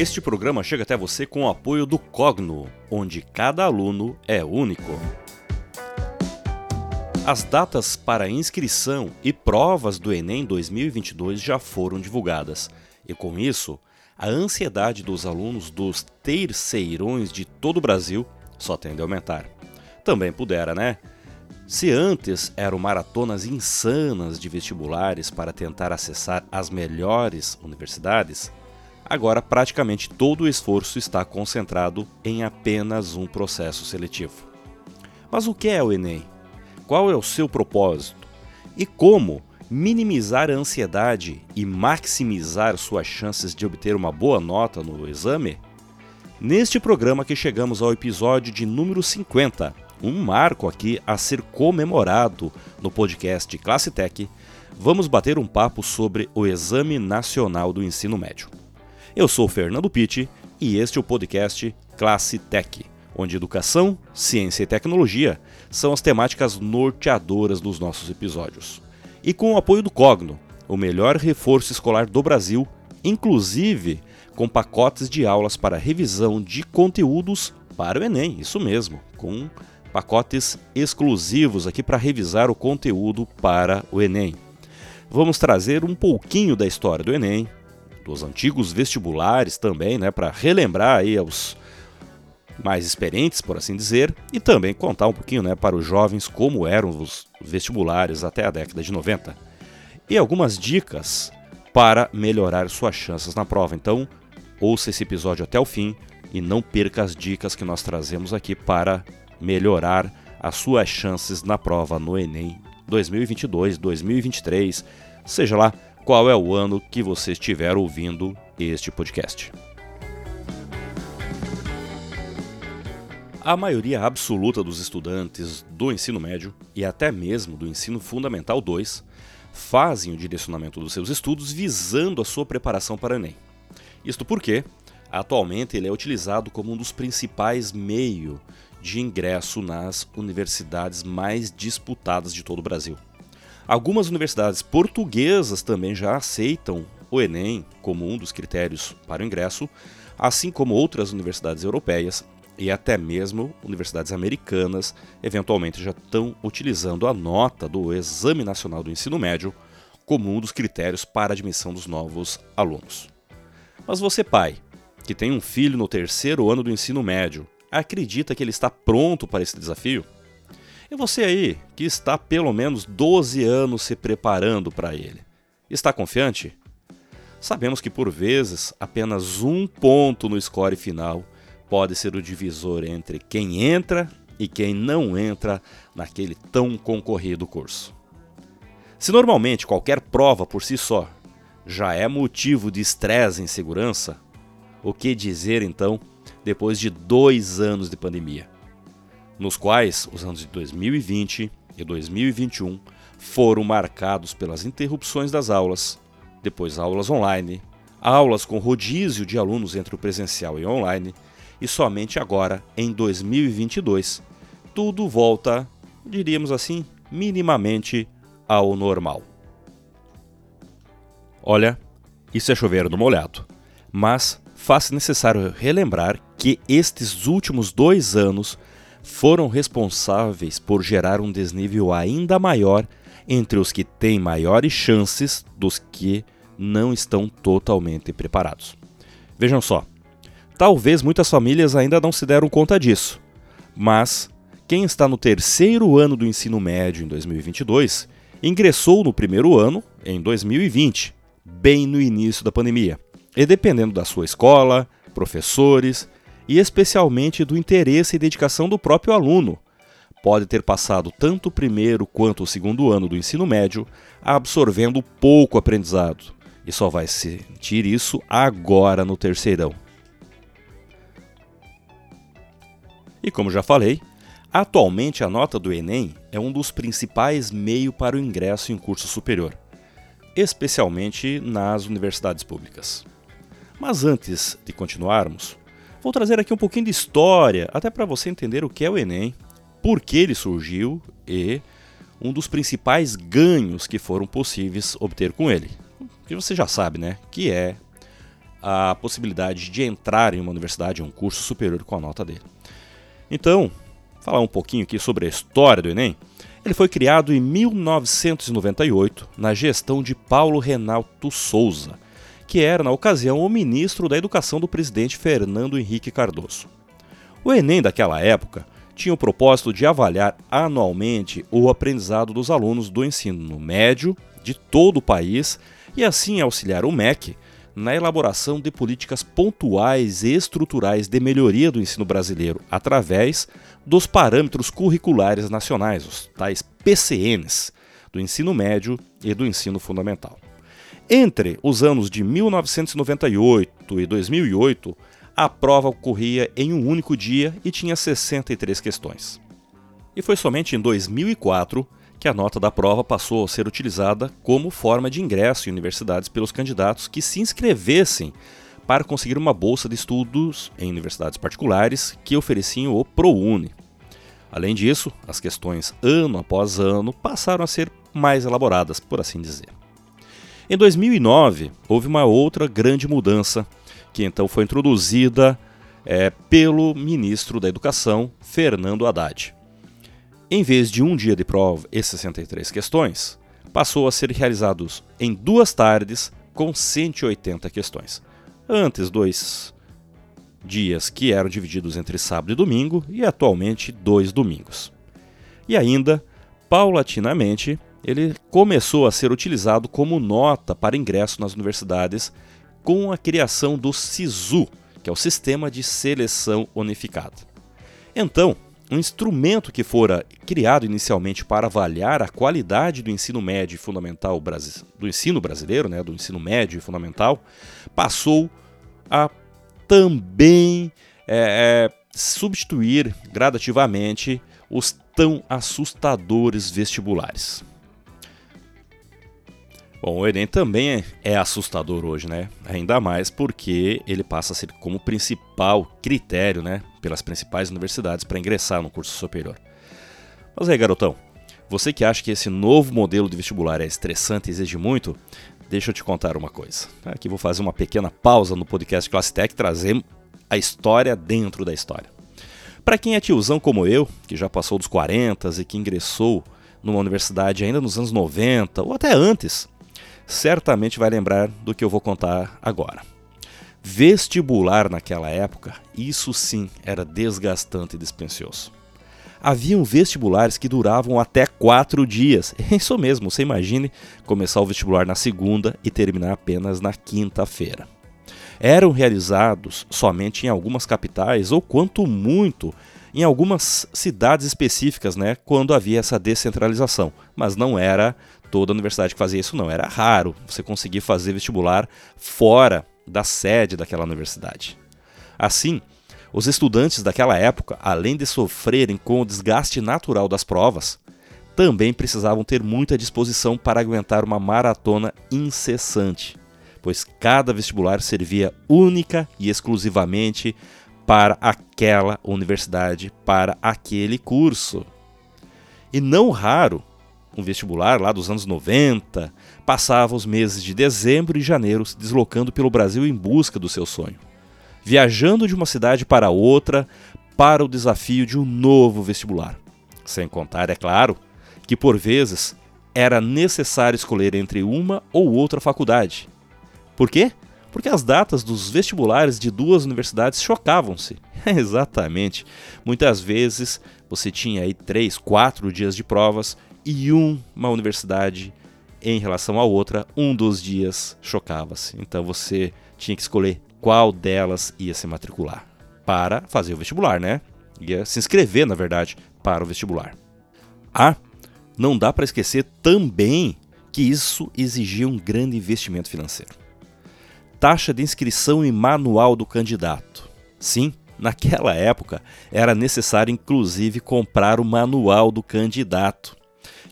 Este programa chega até você com o apoio do Cogno, onde cada aluno é único. As datas para inscrição e provas do Enem 2022 já foram divulgadas, e com isso, a ansiedade dos alunos dos terceirões de todo o Brasil só tende a aumentar. Também pudera, né? Se antes eram maratonas insanas de vestibulares para tentar acessar as melhores universidades, agora praticamente todo o esforço está concentrado em apenas um processo seletivo. Mas o que é o Enem? Qual é o seu propósito? E como minimizar a ansiedade e maximizar suas chances de obter uma boa nota no exame? Neste programa que chegamos ao episódio de número 50, um marco aqui a ser comemorado no podcast Classe Tech, vamos bater um papo sobre o Exame Nacional do Ensino Médio. Eu sou Fernando Pitti e este é o podcast Classe Tech, onde educação, ciência e tecnologia são as temáticas norteadoras dos nossos episódios. E com o apoio do Cogno, o melhor reforço escolar do Brasil, inclusive com pacotes de aulas para revisão de conteúdos para o Enem, isso mesmo, com pacotes exclusivos aqui para revisar o conteúdo para o Enem. Vamos trazer um pouquinho da história do Enem, dos antigos vestibulares também, né, para relembrar aí aos mais experientes, por assim dizer, e também contar um pouquinho, né, para os jovens como eram os vestibulares até a década de 90. E algumas dicas para melhorar suas chances na prova. Então, ouça esse episódio até o fim e não perca as dicas que nós trazemos aqui para melhorar as suas chances na prova no Enem 2022, 2023, seja lá qual é o ano que você estiver ouvindo este podcast. A maioria absoluta dos estudantes do ensino médio e até mesmo do ensino fundamental 2 fazem o direcionamento dos seus estudos visando a sua preparação para o Enem. Isto porque, atualmente, ele é utilizado como um dos principais meios de ingresso nas universidades mais disputadas de todo o Brasil. Algumas universidades portuguesas também já aceitam o Enem como um dos critérios para o ingresso, assim como outras universidades europeias e até mesmo universidades americanas eventualmente já estão utilizando a nota do Exame Nacional do Ensino Médio como um dos critérios para a admissão dos novos alunos. Mas você, pai, que tem um filho no terceiro ano do ensino médio, acredita que ele está pronto para esse desafio? E você aí, que está pelo menos 12 anos se preparando para ele, está confiante? Sabemos que por vezes apenas um ponto no score final pode ser o divisor entre quem entra e quem não entra naquele tão concorrido curso. Se normalmente qualquer prova por si só já é motivo de estresse e insegurança, o que dizer então depois de dois anos de pandemia? Nos quais os anos de 2020 e 2021 foram marcados pelas interrupções das aulas, depois aulas online, aulas com rodízio de alunos entre o presencial e online, e somente agora, em 2022, tudo volta, diríamos assim, minimamente ao normal. Olha, isso é chover no molhado, mas faz necessário relembrar que estes últimos dois anos foram responsáveis por gerar um desnível ainda maior entre os que têm maiores chances dos que não estão totalmente preparados. Vejam só, talvez muitas famílias ainda não se deram conta disso, mas quem está no terceiro ano do ensino médio em 2022 ingressou no primeiro ano em 2020, bem no início da pandemia. E dependendo da sua escola, professores e especialmente do interesse e dedicação do próprio aluno. Pode ter passado tanto o primeiro quanto o segundo ano do ensino médio absorvendo pouco aprendizado e só vai sentir isso agora no terceirão. E como já falei, atualmente a nota do Enem é um dos principais meios para o ingresso em curso superior, especialmente nas universidades públicas. Mas antes de continuarmos, Vou trazer aqui um pouquinho de história, até para você entender o que é o Enem, por que ele surgiu e um dos principais ganhos que foram possíveis obter com ele. Que você já sabe, né? Que é a possibilidade de entrar em uma universidade, um curso superior com a nota dele. Então, falar um pouquinho aqui sobre a história do Enem. Ele foi criado em 1998 na gestão de Paulo Renato Souza, que era na ocasião o ministro da Educação do presidente Fernando Henrique Cardoso. O Enem daquela época tinha o propósito de avaliar anualmente o aprendizado dos alunos do ensino médio de todo o país e assim auxiliar o MEC na elaboração de políticas pontuais e estruturais de melhoria do ensino brasileiro através dos parâmetros curriculares nacionais, os tais PCNs, do ensino médio e do ensino fundamental. Entre os anos de 1998 e 2008, a prova ocorria em um único dia e tinha 63 questões. E foi somente em 2004 que a nota da prova passou a ser utilizada como forma de ingresso em universidades pelos candidatos que se inscrevessem para conseguir uma bolsa de estudos em universidades particulares que ofereciam o ProUni. Além disso, as questões ano após ano passaram a ser mais elaboradas, por assim dizer. Em 2009, houve uma outra grande mudança que então foi introduzida é, pelo ministro da Educação, Fernando Haddad. Em vez de um dia de prova e 63 questões, passou a ser realizados em duas tardes com 180 questões. Antes, dois dias que eram divididos entre sábado e domingo, e atualmente dois domingos. E ainda, paulatinamente, ele começou a ser utilizado como nota para ingresso nas universidades com a criação do SISU, que é o Sistema de Seleção Unificada. Então, um instrumento que fora criado inicialmente para avaliar a qualidade do ensino médio e fundamental do ensino brasileiro, né, do ensino médio e fundamental, passou a também é, é, substituir gradativamente os tão assustadores vestibulares. Bom, o Enem também é assustador hoje, né? Ainda mais porque ele passa a ser como principal critério, né, pelas principais universidades para ingressar no curso superior. Mas aí, garotão, você que acha que esse novo modelo de vestibular é estressante e exige muito, deixa eu te contar uma coisa. Aqui vou fazer uma pequena pausa no podcast Classe Tech, trazer a história dentro da história. Para quem é tiozão como eu, que já passou dos 40 e que ingressou numa universidade ainda nos anos 90 ou até antes, certamente vai lembrar do que eu vou contar agora. Vestibular naquela época, isso sim era desgastante e dispensioso. Haviam vestibulares que duravam até quatro dias. É isso mesmo, você imagine começar o vestibular na segunda e terminar apenas na quinta-feira. Eram realizados somente em algumas capitais, ou quanto muito, em algumas cidades específicas, né, quando havia essa descentralização, mas não era toda universidade que fazia isso, não. Era raro você conseguir fazer vestibular fora da sede daquela universidade. Assim, os estudantes daquela época, além de sofrerem com o desgaste natural das provas, também precisavam ter muita disposição para aguentar uma maratona incessante, pois cada vestibular servia única e exclusivamente para aquela universidade, para aquele curso. E não raro, um vestibular lá dos anos 90, passava os meses de dezembro e janeiro se deslocando pelo Brasil em busca do seu sonho, viajando de uma cidade para outra para o desafio de um novo vestibular. Sem contar, é claro, que por vezes era necessário escolher entre uma ou outra faculdade. Por quê? Porque as datas dos vestibulares de duas universidades chocavam-se. Exatamente. Muitas vezes você tinha aí três, quatro dias de provas e uma universidade em relação à outra, um dos dias chocava-se. Então você tinha que escolher qual delas ia se matricular para fazer o vestibular, né? Ia se inscrever, na verdade, para o vestibular. Ah, não dá para esquecer também que isso exigia um grande investimento financeiro. Taxa de inscrição e manual do candidato. Sim, naquela época era necessário inclusive comprar o manual do candidato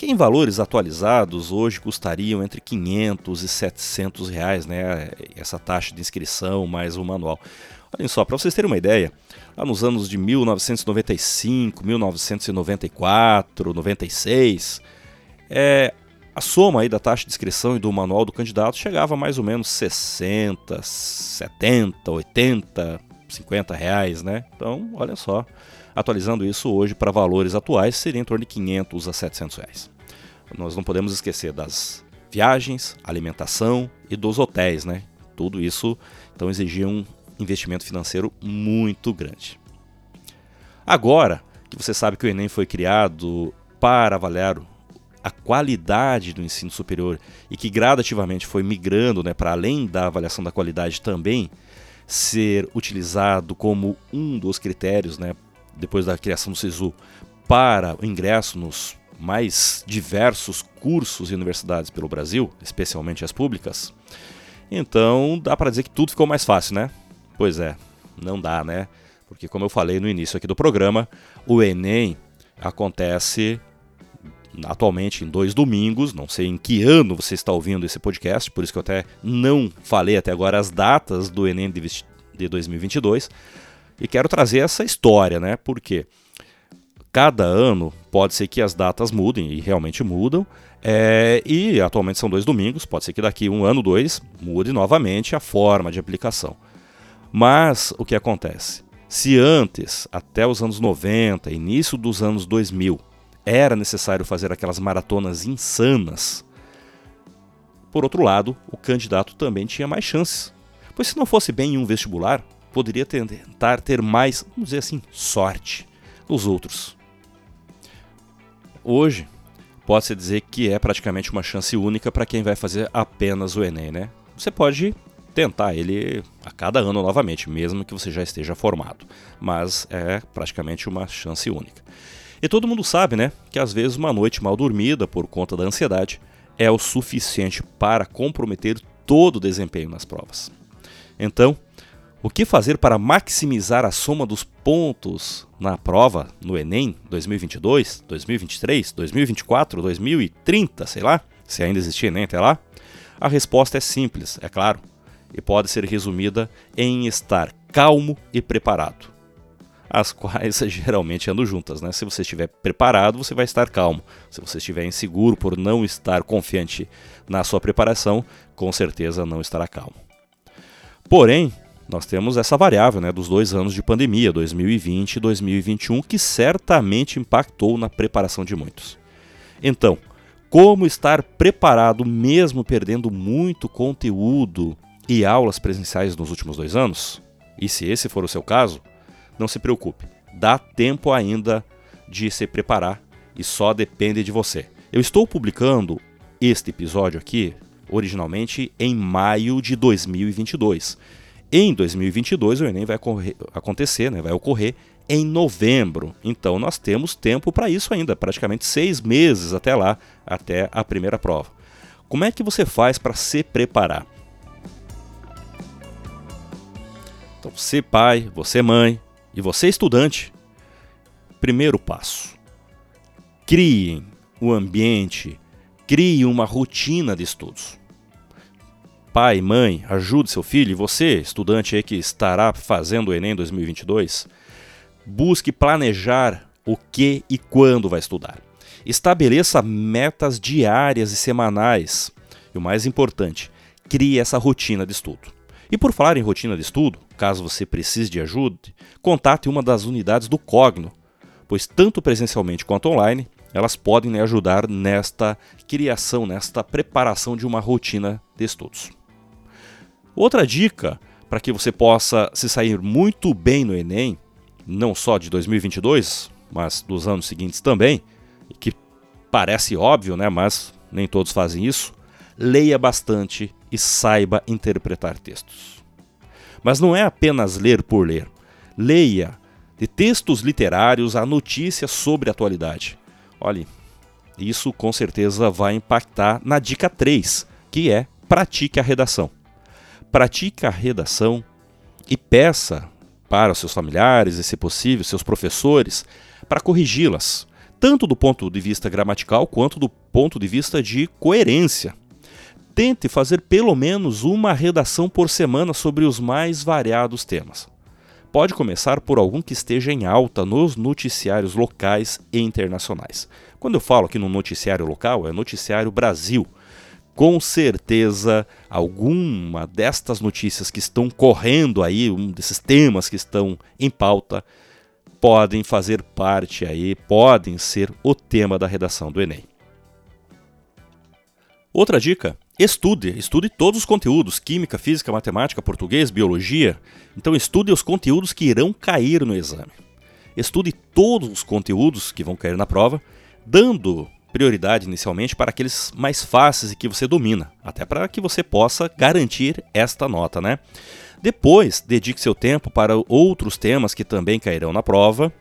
que em valores atualizados hoje custariam entre 500 e 700 reais, né? Essa taxa de inscrição mais o manual. Olhem só, para vocês terem uma ideia, lá nos anos de 1995, 1994, 96, é, a soma aí da taxa de inscrição e do manual do candidato chegava a mais ou menos 60, 70, 80, 50 reais, né? Então, olha só, atualizando isso hoje para valores atuais, seria em torno de 500 a 700 reais. Nós não podemos esquecer das viagens, alimentação e dos hotéis, né? Tudo isso então exigia um investimento financeiro muito grande. Agora que você sabe que o Enem foi criado para avaliar a qualidade do ensino superior e que gradativamente foi migrando né, para além da avaliação da qualidade também ser utilizado como um dos critérios, né, depois da criação do SISU, para o ingresso nos mais diversos cursos e universidades pelo Brasil, especialmente as públicas. Então dá para dizer que tudo ficou mais fácil, né? Pois é, não dá, né? Porque como eu falei no início aqui do programa, o Enem acontece atualmente em dois domingos, não sei em que ano você está ouvindo esse podcast, por isso que eu até não falei até agora as datas do Enem de 2022, e quero trazer essa história, né? Porque cada ano pode ser que as datas mudem, e realmente mudam, é, e atualmente são dois domingos, pode ser que daqui um ano, dois, mude novamente a forma de aplicação. Mas o que acontece? Se antes, até os anos 90, início dos anos 2000, era necessário fazer aquelas maratonas insanas, por outro lado, o candidato também tinha mais chances. Pois se não fosse bem em um vestibular, poderia tentar ter mais, vamos dizer assim, sorte nos outros. Hoje, pode-se dizer que é praticamente uma chance única para quem vai fazer apenas o Enem, né? Você pode tentar ele a cada ano novamente, mesmo que você já esteja formado, mas é praticamente uma chance única. E todo mundo sabe, né, que às vezes uma noite mal dormida por conta da ansiedade é o suficiente para comprometer todo o desempenho nas provas. Então, o que fazer para maximizar a soma dos pontos na prova no Enem 2022, 2023, 2024, 2030, sei lá, se ainda existir Enem até lá? A resposta é simples, é claro, e pode ser resumida em estar calmo e preparado as quais geralmente andam juntas. Né? Se você estiver preparado, você vai estar calmo. Se você estiver inseguro por não estar confiante na sua preparação, com certeza não estará calmo. Porém, nós temos essa variável né, dos dois anos de pandemia, 2020 e 2021, que certamente impactou na preparação de muitos. Então, como estar preparado mesmo perdendo muito conteúdo e aulas presenciais nos últimos dois anos? E se esse for o seu caso, não se preocupe, dá tempo ainda de se preparar e só depende de você. Eu estou publicando este episódio aqui originalmente em maio de 2022. Em 2022 o Enem vai acontecer, né, vai ocorrer em novembro. Então nós temos tempo para isso ainda, praticamente seis meses até lá, até a primeira prova. Como é que você faz para se preparar? Então, você pai, você mãe, e você, estudante, primeiro passo: criem o ambiente, crie uma rotina de estudos. Pai, mãe, ajude seu filho, você, estudante aí que estará fazendo o Enem 2022, busque planejar o que e quando vai estudar. Estabeleça metas diárias e semanais. E o mais importante, crie essa rotina de estudo. E por falar em rotina de estudo, caso você precise de ajuda, contate uma das unidades do Cogno, pois tanto presencialmente quanto online, elas podem lhe ajudar nesta criação, nesta preparação de uma rotina de estudos. Outra dica para que você possa se sair muito bem no Enem, não só de 2022, mas dos anos seguintes também, que parece óbvio, né, mas nem todos fazem isso, leia bastante e saiba interpretar textos. Mas não é apenas ler por ler. Leia de textos literários a notícias sobre a atualidade. Olhe, isso com certeza vai impactar na dica 3, que é pratique a redação. Pratique a redação e peça para seus familiares e, se possível, seus professores, para corrigi-las, tanto do ponto de vista gramatical quanto do ponto de vista de coerência tente fazer pelo menos uma redação por semana sobre os mais variados temas. pode começar por algum que esteja em alta nos noticiários locais e internacionais. Quando eu falo aqui no noticiário local, é noticiário Brasil. Com certeza, alguma destas notícias que estão correndo aí, um desses temas que estão em pauta, podem fazer parte aí, podem ser o tema da redação do Enem. Outra dica: estude, estude todos os conteúdos: química, física, matemática, português, biologia. Então estude os conteúdos que irão cair no exame. Estude todos os conteúdos que vão cair na prova, dando prioridade inicialmente para aqueles mais fáceis e que você domina, até para que você possa garantir esta nota, né? Depois, dedique seu tempo para outros temas que também cairão na prova,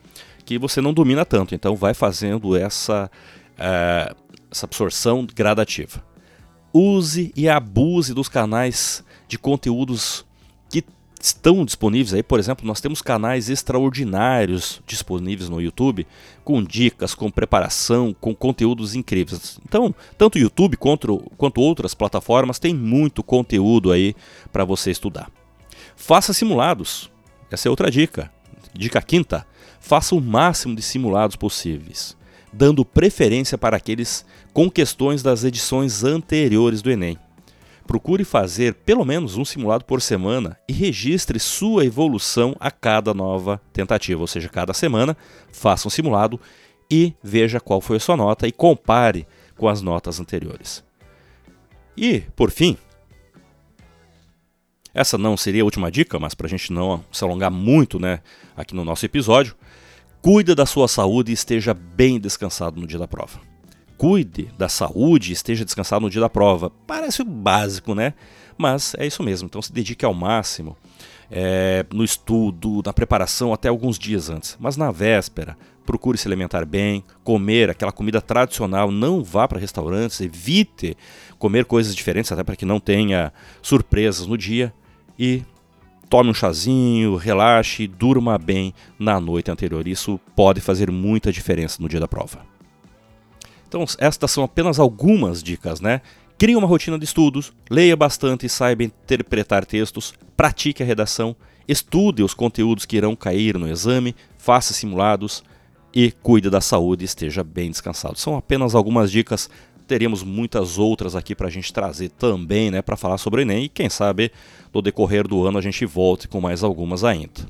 que você não domina tanto. Então, vai fazendo essa, uh, essa absorção gradativa use e abuse dos canais de conteúdos estão disponíveis aí, por exemplo, nós temos canais extraordinários disponíveis no YouTube, com dicas, com preparação, com conteúdos incríveis. Então, tanto o YouTube quanto, quanto outras plataformas têm muito conteúdo aí para você estudar. Faça simulados. Essa é outra dica. Dica quinta: faça o máximo de simulados possíveis dando preferência para aqueles com questões das edições anteriores do Enem. Procure fazer pelo menos um simulado por semana e registre sua evolução a cada nova tentativa, ou seja, cada semana faça um simulado e veja qual foi a sua nota e compare com as notas anteriores. E, por fim, essa não seria a última dica, mas para a gente não se alongar muito né, aqui no nosso episódio, Cuide da sua saúde e esteja bem descansado no dia da prova. Cuide da saúde e esteja descansado no dia da prova. Parece básico, né? Mas é isso mesmo. Então se dedique ao máximo é, no estudo, na preparação, até alguns dias antes. Mas na véspera, procure se alimentar bem, comer aquela comida tradicional, não vá para restaurantes, evite comer coisas diferentes, até para que não tenha surpresas no dia. E tome um chazinho, relaxe, durma bem na noite anterior. Isso pode fazer muita diferença no dia da prova. Então, estas são apenas algumas dicas, né? Crie uma rotina de estudos, leia bastante e saiba interpretar textos, pratique a redação, estude os conteúdos que irão cair no exame, faça simulados e cuide da saúde e esteja bem descansado. São apenas algumas dicas teríamos muitas outras aqui para a gente trazer também, né, para falar sobre o Enem e quem sabe no decorrer do ano a gente volte com mais algumas ainda.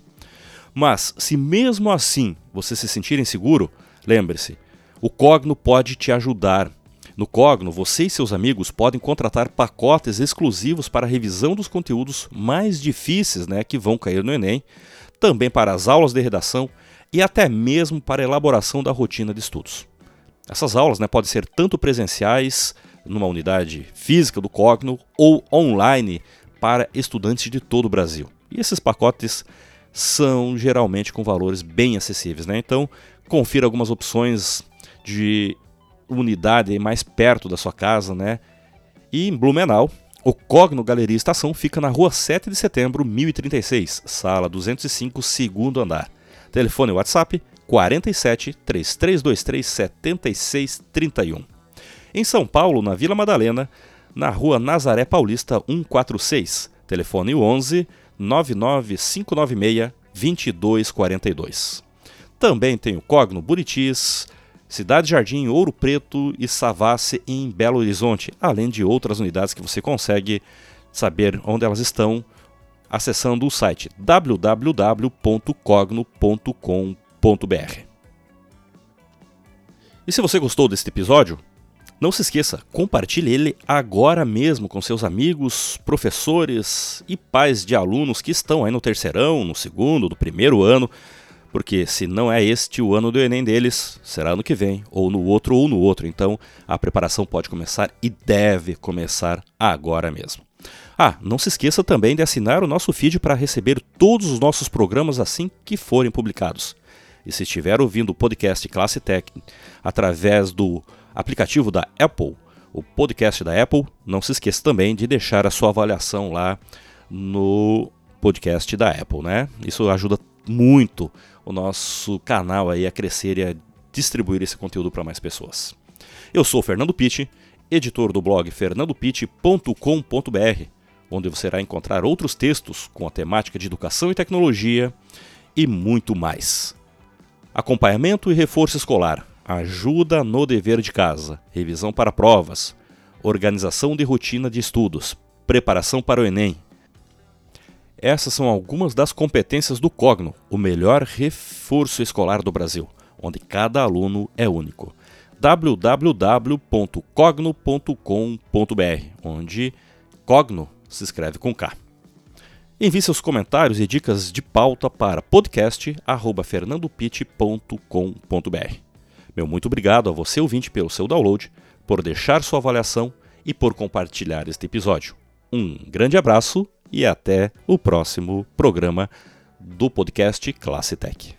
Mas se mesmo assim você se sentir inseguro, lembre-se, o Cogno pode te ajudar. No Cogno, você e seus amigos podem contratar pacotes exclusivos para a revisão dos conteúdos mais difíceis né, que vão cair no Enem, também para as aulas de redação e até mesmo para a elaboração da rotina de estudos. Essas aulas né, podem ser tanto presenciais, numa unidade física do Cogno, ou online para estudantes de todo o Brasil. E esses pacotes são geralmente com valores bem acessíveis. Né? Então, confira algumas opções de unidade mais perto da sua casa. Né? E em Blumenau, o Cogno Galeria Estação fica na rua 7 de setembro, 1036, sala 205, segundo andar. Telefone WhatsApp 47 3323 7631. Em São Paulo, na Vila Madalena, na rua Nazaré Paulista 146, telefone 11 99596 2242. Também tem o Cogno Buritis, Cidade Jardim, Ouro Preto e Savassi em Belo Horizonte, além de outras unidades que você consegue saber onde elas estão acessando o site www.cogno.com.br e se você gostou deste episódio, não se esqueça, compartilhe ele agora mesmo com seus amigos, professores e pais de alunos que estão aí no terceirão, no segundo, no primeiro ano, porque se não é este o ano do Enem deles, será ano que vem, ou no outro ou no outro. Então a preparação pode começar e deve começar agora mesmo. Ah, não se esqueça também de assinar o nosso feed para receber todos os nossos programas assim que forem publicados. E se estiver ouvindo o podcast Classe Tech através do aplicativo da Apple, o podcast da Apple, não se esqueça também de deixar a sua avaliação lá no podcast da Apple, né? Isso ajuda muito o nosso canal aí a crescer e a distribuir esse conteúdo para mais pessoas. Eu sou o Fernando Pitti, editor do blog fernandopitti.com.br. onde você irá encontrar outros textos com a temática de educação e tecnologia e muito mais. Acompanhamento e reforço escolar, ajuda no dever de casa, revisão para provas, organização de rotina de estudos, preparação para o Enem. Essas são algumas das competências do Cogno, o melhor reforço escolar do Brasil, onde cada aluno é único. www.cogno.com.br, onde Cogno se escreve com K. Envie seus comentários e dicas de pauta para podcast@fernandopit.com.br. Meu muito obrigado a você ouvinte pelo seu download, por deixar sua avaliação e por compartilhar este episódio. Um grande abraço e até o próximo programa do podcast Classe Tech.